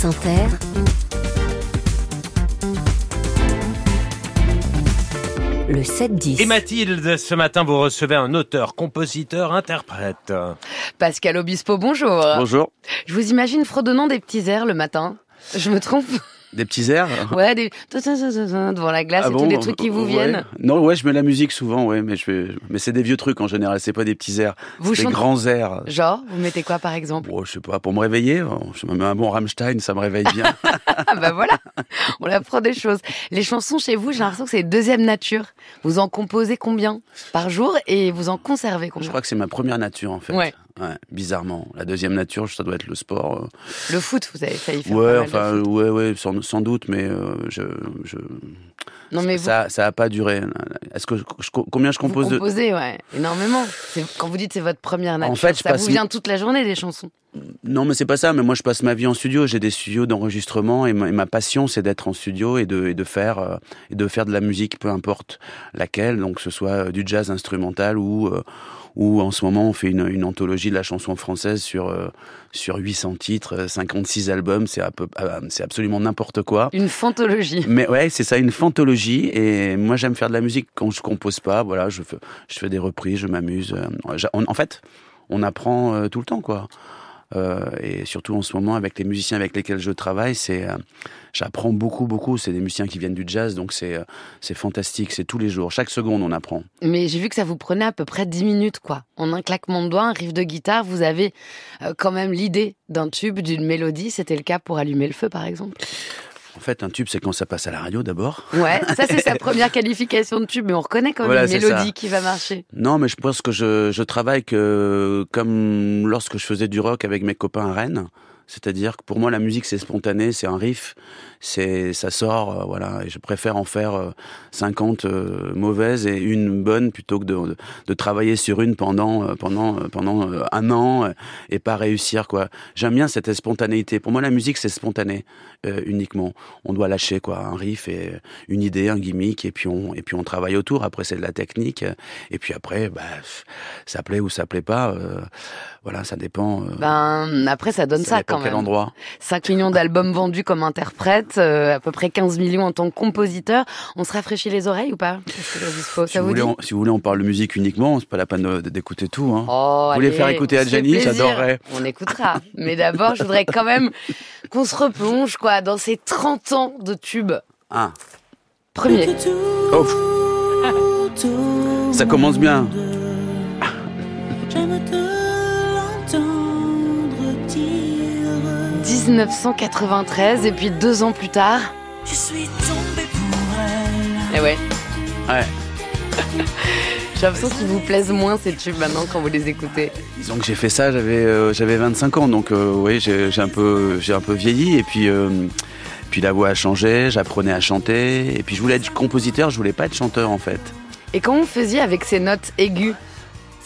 France Inter, le 7-10. Et Mathilde, ce matin, vous recevez un auteur, compositeur, interprète. Pascal Obispo, bonjour. Bonjour. Je vous imagine fredonnant des petits airs le matin. Je me trompe Des petits airs Ouais, des devant la glace Ah et bon tous les trucs qui vous Ouais. viennent. Non, ouais, je mets la musique souvent, ouais, mais je fais... mais c'est des vieux trucs en général, c'est pas des petits airs, Vous c'est des chantez- grands airs. Genre, vous mettez quoi par exemple Bon, je sais pas, pour me réveiller, je me mets un bon Rammstein, ça me réveille bien. Ah bah voilà, on apprend des choses. Les chansons chez vous, j'ai l'impression que c'est deuxième nature. Vous en composez combien par jour et vous en conservez je combien crois que c'est ma première nature en fait. Ouais. Ouais, bizarrement. La deuxième nature, ça doit être le sport. euh. Le foot, vous avez failli faire Ouais, de enfin, foot. ouais, ouais, sans, sans doute, mais euh, je, je... Non mais vous, ça, ça a pas duré. Est-ce que je- je- combien je vous compose de composez, ouais, énormément. Quand vous dites c'est votre première nature, fait, je ça passe- vous vient toute la journée des chansons. Non, mais c'est pas ça. Mais moi, je passe ma vie en studio. J'ai des studios d'enregistrement et, ma- et ma passion, c'est d'être en studio et de, et de faire euh, et de faire de la musique, peu importe laquelle. Donc, que ce soit du jazz instrumental ou euh, ou en ce moment, on fait une, une anthologie de la chanson française sur euh, sur 800 titres, euh, 56 albums. C'est euh, c'est absolument n'importe quoi. Une fantologie. Mais ouais, c'est ça, une fantologie. Et moi, j'aime faire de la musique quand je compose pas. Voilà, je fais, je fais des reprises, je m'amuse. Euh, En fait, on apprend euh, tout le temps, quoi. Euh, et surtout en ce moment, avec les musiciens avec lesquels je travaille, c'est, euh, j'apprends beaucoup, beaucoup. C'est des musiciens qui viennent du jazz, donc c'est, euh, c'est fantastique. C'est tous les jours, chaque seconde, on apprend. Mais j'ai vu que ça vous prenait à peu près 10 minutes, quoi. En un claquement de doigts, un riff de guitare, vous avez quand même l'idée d'un tube, d'une mélodie. C'était le cas pour Allumer le feu, par exemple. En fait, un tube, c'est quand ça passe à la radio d'abord. Ouais, ça c'est sa première qualification de tube, mais on reconnaît quand même Voilà, une mélodie ça. qui va marcher. Non, mais je pense que je, je travaille que comme lorsque je faisais du rock avec mes copains à Rennes. C'est-à-dire que pour moi, la musique, c'est spontané, c'est un riff, c'est ça sort, euh, voilà. Et je préfère en faire euh, 50 euh, mauvaises et une bonne plutôt que de, de, de travailler sur une pendant euh, pendant euh, pendant euh, un an euh, et pas réussir quoi. J'aime bien cette spontanéité. Pour moi, la musique, c'est spontané euh, uniquement. On doit lâcher quoi, un riff et une idée, un gimmick, et puis on et puis on travaille autour. Après, c'est de la technique. euh, Et puis après, bah, ça plaît ou ça plaît pas. euh, voilà, ça dépend. euh, Ben, après, ça donne ça, quand quel même. endroit. 5 millions d'albums vendus comme interprète, euh, à peu près 15 millions en tant que compositeur. On se rafraîchit les oreilles ou pas? Si Ça vous, voulez, on, si vous voulez, on parle de musique uniquement. C'est pas la peine d'écouter tout. Hein. Oh, Vous voulez faire écouter Adjani, j'adorerais. On écoutera. Mais d'abord, je voudrais quand même qu'on se replonge quoi dans ces 30 ans de tubes. Ah, Premier. oh, ça commence bien. J'aime 1993 et puis deux ans plus tard. Je suis tombée pour elle Eh ouais. Ouais. J'ai l'impression qu'ils vous plaisent moins ces tubes maintenant quand vous les écoutez. Disons que j'ai fait ça, j'avais euh, j'avais 25 ans, donc euh, oui, j'ai j'ai un peu j'ai un peu vieilli et puis euh, puis la voix a changé, j'apprenais à chanter et puis je voulais être compositeur, je voulais pas être chanteur en fait. Et comment vous faisiez avec ces notes aiguës?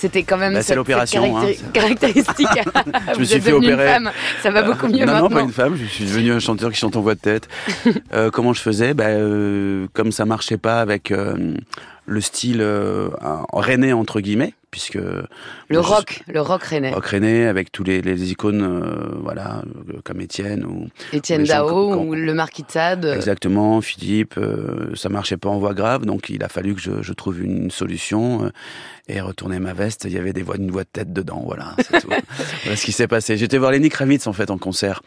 C'était quand même Bah, cette- l'opération, cette hein. caractéri- caractéristique. Je me suis fait opérer. Femme. Ça va beaucoup mieux non, maintenant. non, pas une femme. Je suis devenu un chanteur qui chante en voix de tête. Euh, comment je faisais? Bah, euh, Comme ça marchait pas avec euh, le style euh, en rennais entre guillemets, puisque Le moi, je rock, le rock rennais. rock rennais avec tous les, les icônes, euh, voilà, euh, comme Étienne ou Étienne Dao comme- ou le Marquis de Sade. exactement Philippe. euh, ça marchait pas en voix grave, donc il a fallu que je, je trouve une solution. euh, et retourner ma veste, il y avait des voix, une voix de tête dedans, voilà, c'est tout. voilà ce qui s'est passé. J'étais voir Lenny Kravitz en fait en concert,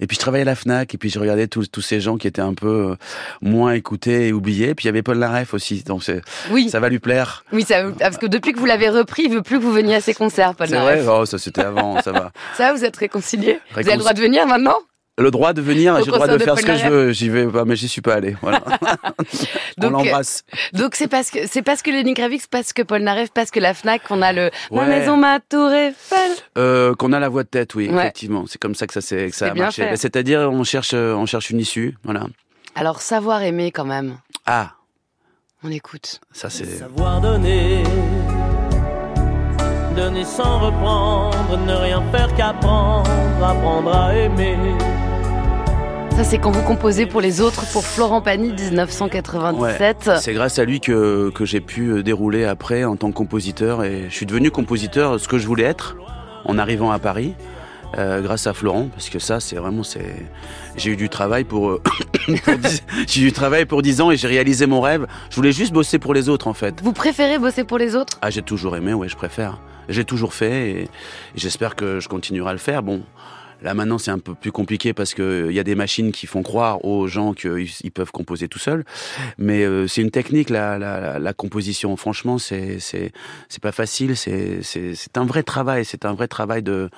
et puis je travaillais à la Fnac, et puis je regardais tous, tous ces gens qui étaient un peu euh, moins écoutés et oubliés. Puis il y avait Paul Naref aussi, donc c'est- Oui, ça va lui plaire. oui, ça, parce que depuis que vous l'avez repris, il veut plus que vous veniez à ses concerts, Paul C'est vrai, oh, ça c'était avant, ça va. Ça, vous êtes réconciliés Vous avez le droit de venir maintenant Le droit de venir, j'ai le droit de de faire Paul ce que je veux. J'y vais pas, mais j'y suis pas allé. Voilà. On Donc, l'embrasse. Donc c'est parce que c'est parce que Lenny Kravitz, parce que Paul Naref, parce que la Fnac, qu'on a le ma Ouais. maison, ma tour Eiffel. Euh, qu'on a la voix de tête, oui, Ouais. effectivement. C'est comme ça que ça, s'est- que ça a marché. C'est-à-dire, on cherche, euh, on cherche une issue. Voilà. Alors savoir aimer quand même. Ah, On écoute. ça c'est. Savoir donner, donner sans reprendre, ne rien faire qu'apprendre, apprendre à aimer. Ça c'est quand vous composez pour les autres, pour Florent Pagny 1997. C'est grâce à lui que, que j'ai pu euh, dérouler après en tant que compositeur et je suis devenu compositeur ce que je voulais être en arrivant à Paris. Euh, grâce à Florent, parce que ça, c'est vraiment, c'est, j'ai eu du travail pour, euh, pour j'ai eu du travail pour 10 ans et j'ai réalisé mon rêve. Je voulais juste bosser pour les autres, en fait. Vous préférez bosser pour les autres? Ah, j'ai toujours aimé, ouais, je préfère. J'ai toujours fait et, et j'espère que je continuerai à le faire. Bon, là maintenant c'est un peu plus compliqué parce que il y a des machines qui font croire aux gens qu'ils ils peuvent composer tout seuls. Mais euh, c'est une technique la, la, la- la composition. Franchement, c'est c'est c'est pas facile. C'est c'est c'est un vrai travail. C'est un vrai travail de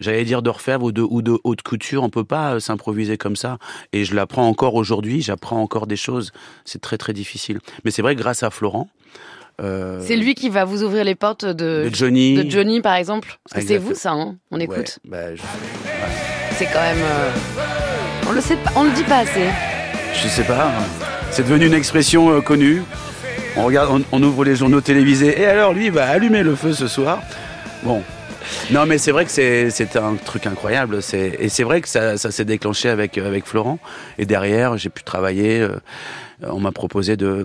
j'allais dire d'orfèvre ou de ou de haute couture. On peut pas euh, s'improviser comme ça. Et je l'apprends encore aujourd'hui. J'apprends encore des choses. C'est très très difficile. Mais c'est vrai que grâce à Florent. euh, C'est lui qui va vous ouvrir les portes de, de Johnny. de Johnny, par exemple c'est vous, ça, hein On écoute. Ouais, bah, je, C'est quand même. euh, On le sait pas, on le dit pas assez. je sais pas. C'est devenu une expression euh, connue. On regarde, on, ouvre les journaux télévisés. Et alors, lui, va allumer le feu ce soir. Bon. Non, mais c'est vrai que c'est un truc incroyable. Et c'est vrai que ça, s'est déclenché avec, avec Florent. Et derrière, j'ai pu travailler. euh, on m'a proposé de,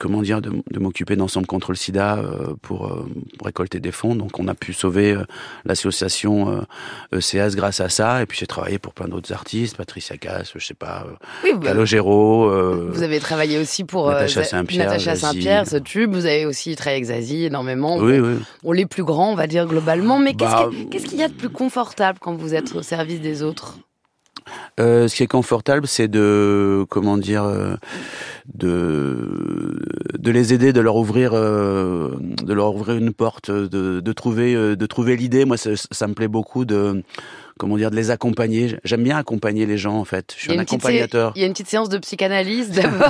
comment dire, de, de m'occuper d'Ensemble contre le sida euh, pour, euh, récolter des fonds. Donc, on a pu sauver euh, l'association euh, ECAS grâce à ça. Et puis, j'ai travaillé pour plein d'autres artistes, Patricia Cass, je sais pas, euh, Oui, bah, Calogero. euh, vous avez travaillé aussi pour euh, Natacha Saint-Pierre, ce tube. Vous avez aussi travaillé avec Zazie énormément. oui, oui. On les plus grands, on va dire globalement. Mais Bah, que- qu'est-ce qu'il y a de plus confortable quand vous êtes au service des autres? Euh, ce qui est confortable, c'est de comment dire, euh, de de les aider, de leur ouvrir, euh, de leur ouvrir une porte, de, de trouver, de trouver l'idée. Moi, ça me plaît beaucoup de comment dire, de les accompagner. J'aime bien accompagner les gens en fait. Je suis un accompagnateur. Il y a une petite séance de psychanalyse d'abord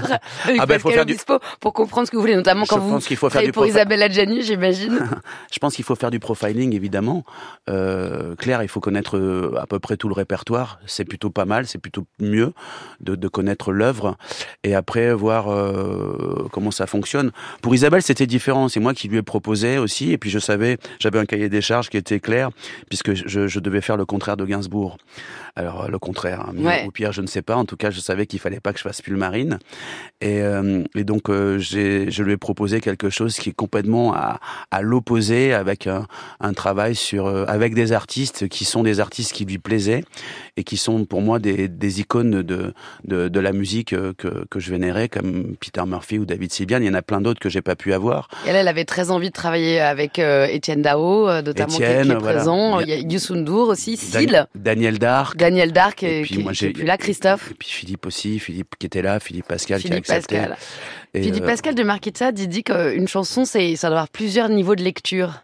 avec Ah bah, il faut faire du- Obispo pour comprendre ce que vous voulez, notamment Je quand vous pense qu'il faut faire du pour profi- Isabelle Adjani, j'imagine. Je pense qu'il faut faire du profiling, évidemment. Euh, Claire, il faut connaître euh, à peu près tout le répertoire. C'est plutôt pas mal, c'est plutôt mieux de, de connaître l'œuvre et après voir euh, comment ça fonctionne. Pour Isabelle, c'était différent. C'est moi qui lui ai proposé aussi, et puis je savais, j'avais un cahier des charges qui était clair, puisque je, je devais faire le contraire de Gainsbourg. Alors euh, le contraire, hein, mais Ouais. au pire, je ne sais pas. En tout cas, je savais qu'il fallait pas que je fasse Pulmarine, et, euh, et donc euh, je lui ai proposé quelque chose qui est complètement à, à l'opposé, avec un, un travail sur, euh, avec des artistes qui sont des artistes qui lui plaisaient et qui sont pour moi des, des icônes de, de, de la musique euh, que, que je vénérais, comme Peter Murphy ou David Sibian. Il y en a plein d'autres que j'ai pas pu avoir. Elle, elle avait très envie de travailler avec Étienne Dao, notamment qui est- qui est présent. Il Il y a- Youssou N'Dour aussi, Daniel Dark. Daniel Dark, Et puis qui, moi, qui j'ai- est plus là, Christophe. Et puis Philippe aussi, Philippe qui était là, Philippe Pascal qui a Philippe accepté. Pascal. Et, Philippe euh, Pascal de Marquetta dit, dit qu'une chanson, c'est, ça doit avoir plusieurs niveaux de lecture.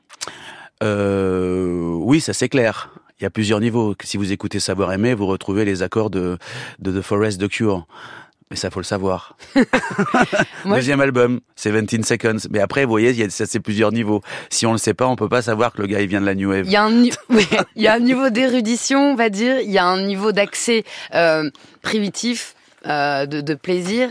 Euh, oui, ça c'est clair. Il y a plusieurs niveaux. Si vous écoutez Savoir aimer, vous retrouvez les accords de, de The Forest de Cure. Mais ça, faut le savoir. Deuxième album, 17 Seconds. Mais après, vous voyez, il y a, ça c'est plusieurs niveaux. Si on le sait pas, on peut pas savoir que le gars, il vient de la New Wave. Il y a un, y a niveau d'érudition, on va dire. Il y a un niveau d'accès euh, primitif, euh, de, de plaisir.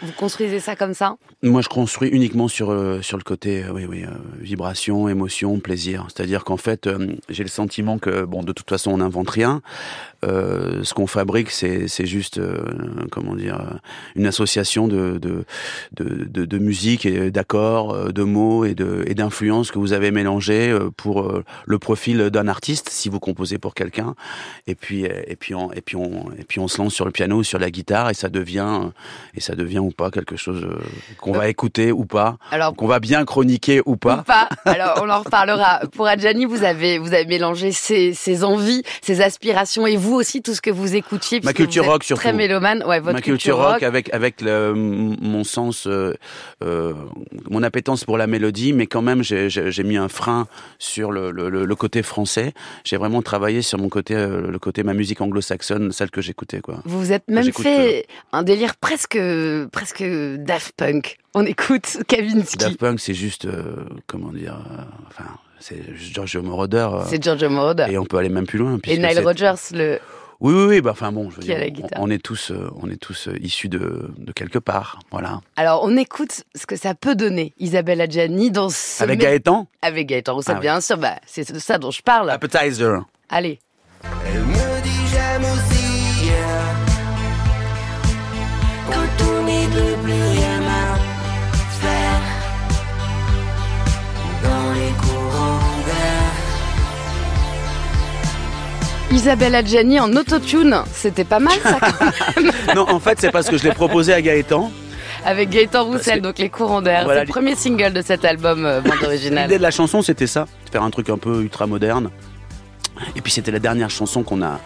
Vous construisez ça comme ça? Moi, je construis uniquement sur euh, sur le côté, euh, oui, oui, euh, vibration, émotion, plaisir. C'est-à-dire qu'en fait, euh, j'ai le sentiment que, bon, de toute façon, on n'invente rien. Ce qu'on fabrique, c'est c'est juste, comment dire, une association de de de, de, musique et d'accords, de mots et de et d'influences que vous avez mélangées euh, pour le profil d'un artiste, si vous composez pour quelqu'un. Et puis et puis on et puis on et puis on se lance sur le piano sur la guitare et ça devient et ça devient ou pas quelque chose qu'on va écouter ou pas, Alors, qu'on va bien chroniquer ou ou pas. pas. Alors, on en reparlera. Pour Adjani, vous avez, vous avez mélangé ses, ses envies, ses aspirations et vous aussi, tout ce que vous écoutiez. Ma culture rock, surtout. Très mélomane. Ouais, votre Ma culture rock avec avec le, mon sens, euh, euh, mon appétence pour la mélodie, mais quand même j'ai- mis un frein sur le, le, le- côté français. J'ai vraiment travaillé sur mon côté, euh, le côté ma musique anglo-saxonne, celle que j'écoutais quoi. Vous vous êtes même fait un délire presque, presque Daft Punk. On écoute Kavinsky. Daft Punk, c'est juste, euh, comment dire, euh, enfin, c'est juste Giorgio Moroder. euh, C'est Giorgio Moroder. et on peut aller même plus loin. Et Nile Rodgers, le, Oui, oui, oui. Bah, enfin bon, je veux dire, on- est tous, euh, on est tous euh, issus de, de quelque part, voilà. Alors, on écoute ce que ça peut donner, Isabelle Adjani, dans ce... Avec Gaëtan, Avec Gaëtan Roussel, Ah oui. bien sûr. Bah, c'est de ça dont je parle. Appetizer. Allez. Elle Isabelle Adjani en autotune, c'était pas mal ça quand même. non, en fait, c'est parce que je l'ai proposé à Gaëtan. Avec Gaëtan Roussel, donc les courants d'air. Voilà, c'est le premier single de cet album euh, bande originale. L'idée de la chanson, c'était ça, faire un truc un peu ultra moderne. Et puis c'était la dernière chanson qu'on a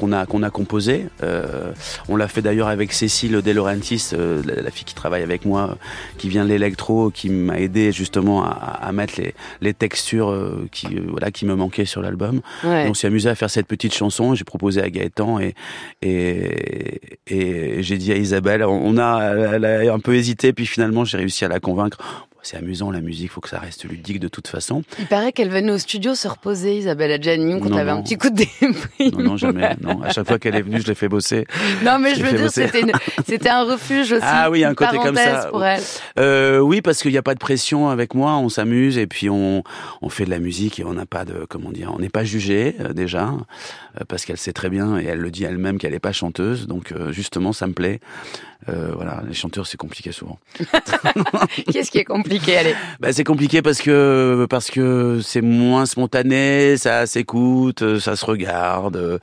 qu'on a qu'on a composée. Euh, on l'a fait d'ailleurs avec Cécile De Laurentiis, euh, la, la fille qui travaille avec moi, qui vient de l'électro, qui m'a aidé justement à, à mettre les, les textures euh, qui euh, voilà qui me manquaient sur l'album. Ouais. On s'est amusé à faire cette petite chanson. J'ai proposé à Gaëtan et et, et j'ai dit à Isabelle. On on a elle a un peu hésité, puis finalement j'ai réussi à la convaincre. C'est amusant la musique, faut que ça reste ludique de toute façon. Il paraît qu'elle venait au studio se reposer, Isabelle Adjani, quand t'avais un petit coup de déprime. Non, non, jamais. Non, à chaque fois qu'elle est venue, je l'ai fait bosser. Non, mais Je veux dire, c'était une- c'était un refuge aussi. Ah oui, un côté comme ça. pour elle. Euh, oui, parce qu'il n'y a pas de pression avec moi, on s'amuse et puis on, on fait de la musique et on n'a pas de, comment dire, on n'est pas jugé euh, déjà, euh, parce qu'elle sait très bien et elle le dit elle-même qu'elle n'est pas chanteuse, donc euh, justement ça me plaît. Euh, voilà, les chanteurs c'est compliqué souvent. Qu'est-ce qui est compliqué, allez? Bah, c'est compliqué parce que parce que c'est moins spontané, ça s'écoute, ça se regarde,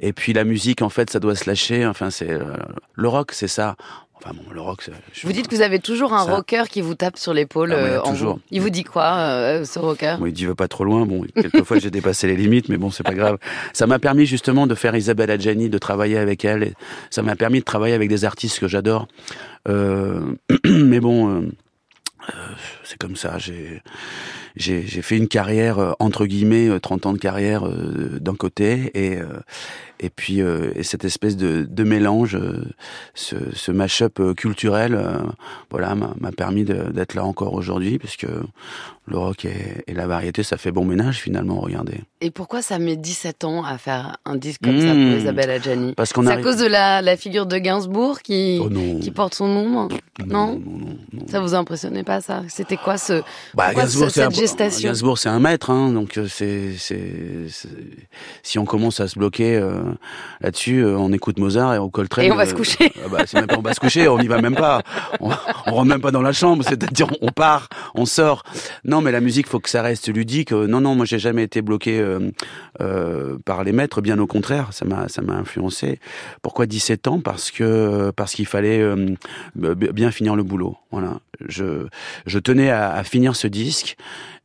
et puis la musique en fait ça doit se lâcher. Enfin c'est euh, le rock c'est ça. Enfin bon le rock. c'est- je- Vous dites que vous avez toujours un Ça. rocker qui vous tape sur l'épaule. Ah ouais, euh, en toujours. vous. Il vous dit quoi, euh, ce rocker? Bon, il dit va pas trop loin. Bon, quelquefois j'ai dépassé les limites, mais bon, c'est pas grave. Ça m'a permis justement de faire Isabelle Adjani, de travailler avec elle. Ça m'a permis de travailler avec des artistes que j'adore. Euh, mais bon, euh, euh, c'est comme ça. J'ai j'ai j'ai fait une carrière euh, entre guillemets euh, 30 ans de carrière euh, d'un côté et euh, et puis euh, et cette espèce de, de mélange euh, ce, ce mash-up euh, culturel euh, voilà m'a m'a permis de- d'être là encore aujourd'hui puisque le rock et, et la variété ça fait bon ménage finalement regardez. Et pourquoi ça met 17 ans à faire un disque comme ça pour Isabelle Adjani? Parce qu'on C'est à arrive cause de la, la figure de Gainsbourg qui, oh qui porte son nom non, non? non, non, non. Ça vous impressionnait pas, ça? C'était quoi ce. Bah, Gainsbourg, cette un- gestation Gainsbourg, c'est un maître, hein, donc euh, c'est, si on commence à se bloquer euh, là-dessus, euh, on écoute Mozart et au Coltrane. Et on va se coucher. ah bah, même pas on va se coucher, on n'y va même pas, on, on rentre même pas dans la chambre, c'est-à-dire on part, on sort. Non, mais la musique, faut que ça reste ludique. Non, non, moi j'ai jamais été bloqué par les maîtres, bien au contraire, ça m'a, ça m'a influencé. Pourquoi 17 ans? Parce que parce qu'il fallait euh, bien finir le boulot. Voilà, je je tenais à, à finir ce disque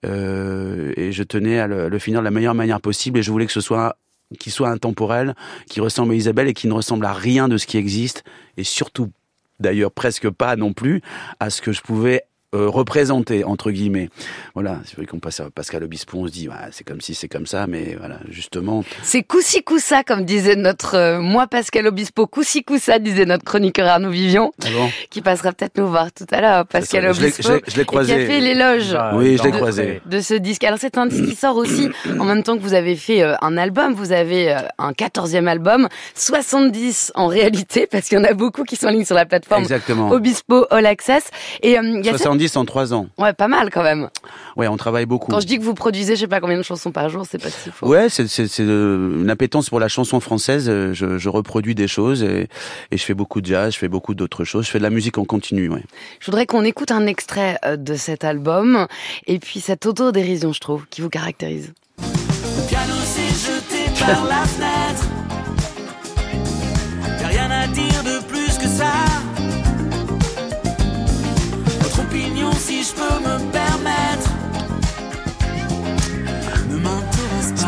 euh, et je tenais à le, le finir de la meilleure manière possible et je voulais que ce soit qu'il soit intemporel, qui ressemble à Isabelle et qui ne ressemble à rien de ce qui existe et surtout d'ailleurs presque pas non plus à ce que je pouvais euh, représenter entre guillemets. Voilà, c'est vrai qu'on passe à Pascal Obispo, on se dit c'est comme si c'est comme ça, mais voilà justement. C'est coussi coussa, comme disait notre. euh, moi, Pascal Obispo, coussi coussa, disait notre chroniqueur Arnaud Vivion, Ah bon? qui passera peut-être nous voir tout à l'heure. Pascal Je Obispo. je l'ai- je et croisé. Qui a fait l'éloge. Ah, Oui, je l'ai croisé. de ce disque. Alors c'est un disque qui sort aussi en même temps que vous avez fait euh, un album, vous avez euh, un 14e album, 70 en réalité, parce qu'il y en a beaucoup qui sont en ligne sur la plateforme Exactement. Obispo All Access. Et euh, il y a cette- 70 en 3 ans. Ouais, pas mal quand même. Ouais, on travaille beaucoup. Quand je dis que vous produisez, je sais pas combien de chansons par jour, c'est pas si faux. Ouais, c'est euh, une appétence pour la chanson française. euh, Je, je reproduis des choses et, et je fais beaucoup de jazz, je fais beaucoup d'autres choses. Je fais de la musique en continu. Ouais. Je voudrais qu'on écoute un extrait euh, de cet album et puis cette autodérision, je trouve, qui vous caractérise. Le piano s'est jeté par la fenêtre.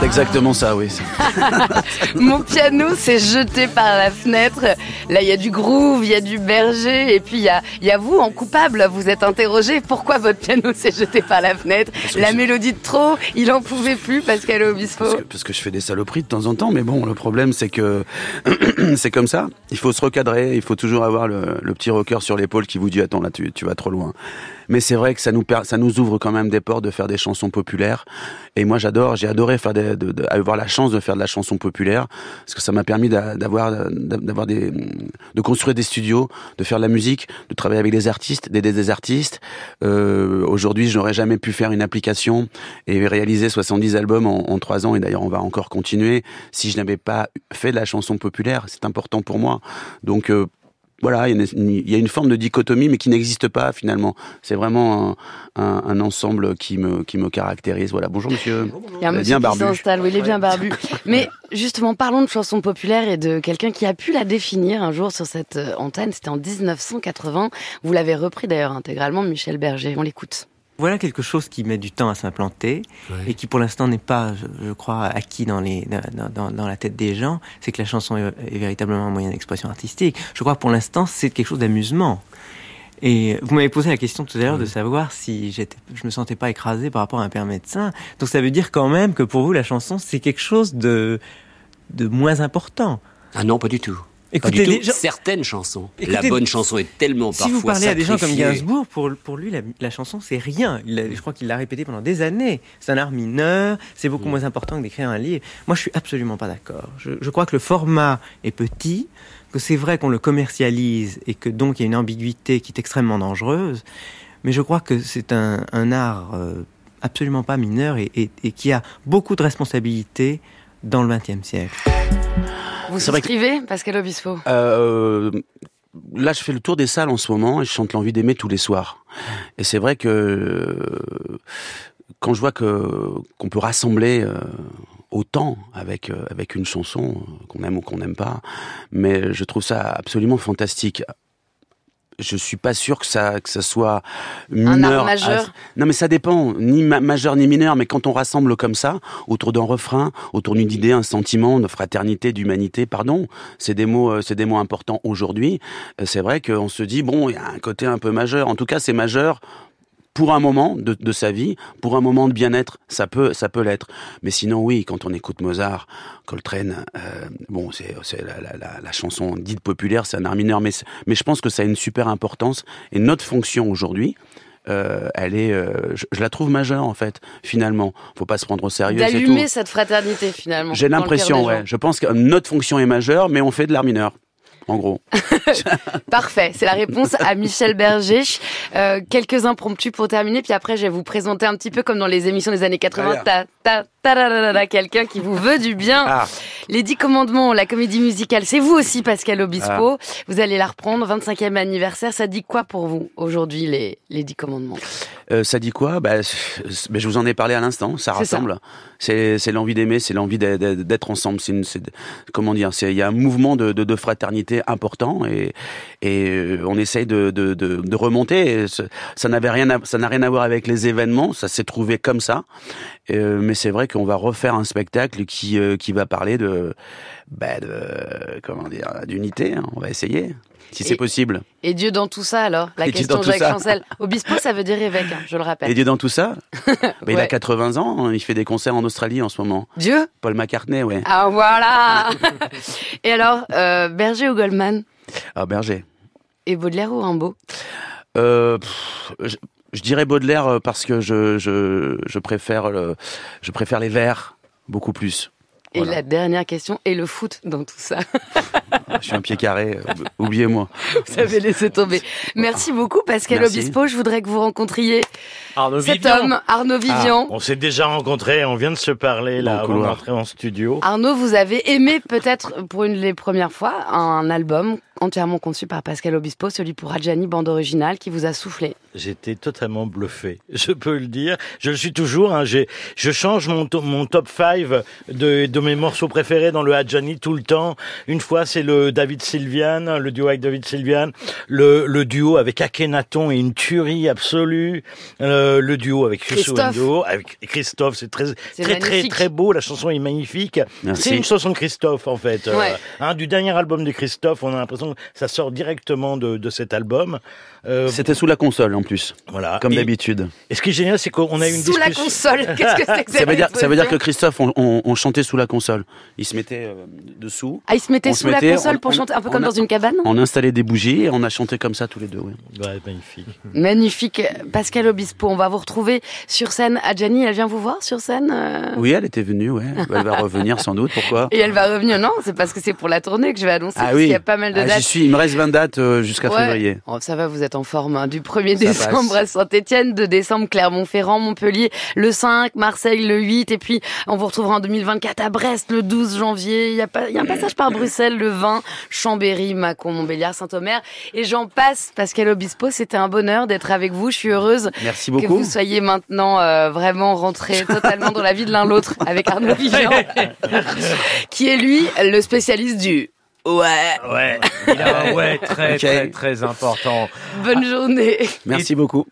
Exactement ça, oui. Mon piano s'est jeté par la fenêtre. Là, il y a du groove, il y a du berger, et puis il y a, y a vous en coupable. Vous êtes interrogé pourquoi votre piano s'est jeté par la fenêtre. La mélodie de trop, il en pouvait plus, Pascal Obispo. Parce que, parce que je fais des saloperies de temps en temps, mais bon, le problème c'est que c'est comme ça. Il faut se recadrer, il faut toujours avoir le, le petit rocker sur l'épaule qui vous dit attends là tu, tu vas trop loin. Mais c'est vrai que ça nous ça nous ouvre quand même des portes de faire des chansons populaires. Et moi j'adore, j'ai adoré faire des, de, de- avoir la chance de faire de la chanson populaire parce que ça m'a permis d'a- d'avoir d'avoir des de construire des studios, de faire de la musique, de travailler avec des artistes, d'aider des artistes. Euh, Aujourd'hui, je n'aurais jamais pu faire une application et réaliser 70 albums en, en 3 ans. Et d'ailleurs, on va encore continuer si je n'avais pas fait de la chanson populaire. C'est important pour moi. Donc, euh, voilà, il y, a une, il y a une forme de dichotomie, mais qui n'existe pas finalement. C'est vraiment un, un, un ensemble qui me, qui me caractérise. Voilà. Bonjour monsieur. Il y a un Vous êtes monsieur bien qui barbu. s'installe, oui, il est bien barbu. Mais justement, parlons de chansons populaires et de quelqu'un qui a pu la définir un jour sur cette euh, antenne. C'était en 1980. Vous l'avez repris d'ailleurs intégralement, Michel Berger. On l'écoute. Voilà quelque chose qui met du temps à s'implanter et qui pour l'instant n'est pas, je, crois, acquis dans, les, dans, dans, dans la tête des gens, c'est que la chanson est, est véritablement un moyen d'expression artistique. Je crois que pour l'instant c'est quelque chose d'amusement. Et vous m'avez posé la question tout à l'heure de savoir si j'étais, je me sentais pas écrasé par rapport à un père médecin. Donc ça veut dire quand même que pour vous la chanson c'est quelque chose de de moins important. Ah non, pas du tout. Écoutez, pas du les tout. gens- Certaines chansons. la bonne chanson est tellement Si parfois vous parlez à des gens comme. Gainsbourg, pour, pour lui, la, la chanson, c'est rien. Il a- je crois qu'il l'a répété pendant des années. C'est un art mineur, c'est Mm. beaucoup moins important que d'écrire un livre. Moi, je suis absolument pas d'accord. Je, je crois que le format est petit, que c'est vrai qu'on le commercialise et que donc il y a une ambiguïté qui est extrêmement dangereuse. Mais je crois que c'est un, un art euh, absolument pas mineur et, et- et qui a beaucoup de responsabilités dans le XXe siècle. Vous que- souscrivez, Pascal Obispo? Euh, là, je fais le tour des salles en ce moment et je chante l'envie d'aimer tous les soirs. Et c'est vrai que quand je vois que qu'on peut rassembler euh, autant avec euh, avec une chanson qu'on aime ou qu'on n'aime pas, mais je trouve ça absolument fantastique. Je suis pas sûr que ça que ça soit mineur. majeur à- Non, mais ça dépend, ni ma- majeur ni mineur. Mais quand on rassemble comme ça, autour d'un refrain, autour d'une idée, un sentiment de fraternité, d'humanité, pardon, c'est des mots, euh, c'est des mots importants aujourd'hui. Euh, C'est vrai qu'on se dit bon, il y a un côté un peu majeur. En tout cas, c'est majeur pour un moment de, de sa vie, pour un moment de bien-être, ça peut, ça peut l'être. Mais sinon, oui, quand on écoute Mozart, Coltrane, euh, bon, c'est, la, la, la, la chanson dite populaire, c'est un art mineur, mais, mais je pense que ça a une super importance. Et notre fonction aujourd'hui, euh, elle est, euh, je, je la trouve majeure en fait. Finalement, faut pas se prendre au sérieux. D'allumer cette fraternité finalement. J'ai l'impression, ouais. Je pense que notre fonction est majeure, mais on fait de l'art mineur. En gros. Parfait, c'est la réponse à Michel Berger. Euh, quelques impromptus pour terminer, puis après je vais vous présenter un petit peu comme dans les émissions des années 80, Très ta, ta, ta, quelqu'un qui vous veut du bien. Ah. Les Dix Commandements, la comédie musicale, c'est vous aussi Pascal Obispo. Vous allez la reprendre, 25e anniversaire. Ça dit quoi pour vous aujourd'hui les, les Dix Commandements? Euh, ça dit quoi? Bah, ben, Je vous en ai parlé à l'instant, ça rassemble. C'est l'envie d'aimer, c'est l'envie d'être- ensemble. C'est une- comment dire Il y a un mouvement de, de, de fraternité important et, et euh, on essaye de, de, de, de remonter. Et ça n'avait rien, à- ça n'a rien à voir avec les événements, ça s'est trouvé comme ça. Euh, mais c'est vrai qu'on va refaire un spectacle qui euh, qui va parler de, bah, de comment dire d'unité. hein. On va essayer, si c'est possible. Et Dieu dans tout ça alors La Et question tout Jacques. Chancel. Obispo, ça veut dire évêque, hein, je le rappelle. Et Dieu dans tout ça Bah, Il a Ouais. 80 ans, hein, il fait des concerts en Australie en ce moment. Dieu Paul McCartney, ouais. Ah voilà Et alors, euh, Berger ou Goldman? Ah, Berger. Et Baudelaire ou Rimbaud? Euh, pff, je, je dirais Baudelaire euh, parce que je, je, je, préfère, le, je préfère les vers beaucoup plus. Et Voilà. la dernière question, et le foot dans tout ça Je suis un pied carré, euh, oubliez-moi. Vous avez laissé tomber. Merci beaucoup Pascal Merci. Obispo. Je voudrais que vous rencontriez Arnaud cet Vivian. homme, Arnaud Vivian. On s'est déjà rencontrés, on vient de se parler là avant d'entrer en studio. Arnaud, vous avez aimé peut-être pour une des premières fois un album entièrement conçu par Pascal Obispo, celui pour Adjani, bande originale, qui vous a soufflé. J'étais totalement bluffé, je peux le dire. Je le suis toujours. Hein. J'ai- Je change mon, to- mon top 5 de, de mes morceaux préférés dans le Hadjani tout le temps. Une fois, c'est le David Sylvian, le duo avec David Sylvian. Le, le duo avec Akhenaton et une tuerie absolue. Euh, le duo avec Christophe. N'Dour, avec Christophe. C'est très, C'est très, très, très beau. La chanson est magnifique. C'est une chanson de Christophe, en fait. Ouais. hein, du dernier album de Christophe, on a l'impression que ça sort directement de, de cet album. Euh, C'était sous la console en plus, voilà. comme d'habitude. et ce qui est génial, c'est qu'on a eu une Sous la discussion. console. Qu'est-ce que c'est que Ça veut, dire, ça veut dire que Christophe, on, on, on chantait sous la console. Il se mettait euh, dessous. Ah, il se mettait on sous se la console on- pour on- chanter, un peu comme a- dans une cabane On installait des bougies et on a chanté comme ça tous les deux. Ouais. Ouais, magnifique. Magnifique. Pascal Obispo, on va vous retrouver sur scène. Adjani, elle vient vous voir sur scène euh Oui, elle était venue, ouais. Elle va revenir sans doute. Pourquoi Et elle va revenir. Non, c'est parce que c'est pour la tournée que je vais annoncer. Ah parce oui. qu'il y a pas mal de Ah, dates. J'y suis. Il me reste 20 dates euh, jusqu'à Ouais. février. Oh, ça va, vous êtes en forme. hein. Du 1er Ça décembre passe. à Saint-Etienne, 2 décembre Clermont-Ferrand, Montpellier, le 5, Marseille le 8, et puis on vous retrouvera en 2024 à Brest le 12 janvier. Il y a, pas, il y a un passage par Bruxelles le 20, Chambéry, Mâcon, Montbéliard, Saint-Omer, et j'en passe. Pascal Obispo, c'était un bonheur d'être avec vous. Je suis heureuse Merci que vous soyez maintenant euh, vraiment rentrés totalement dans la vie de l'un l'autre avec Arnaud Vivian, qui est lui le spécialiste du ouais. Ouais, il a un ouais très très très important. Bonne journée. Merci beaucoup.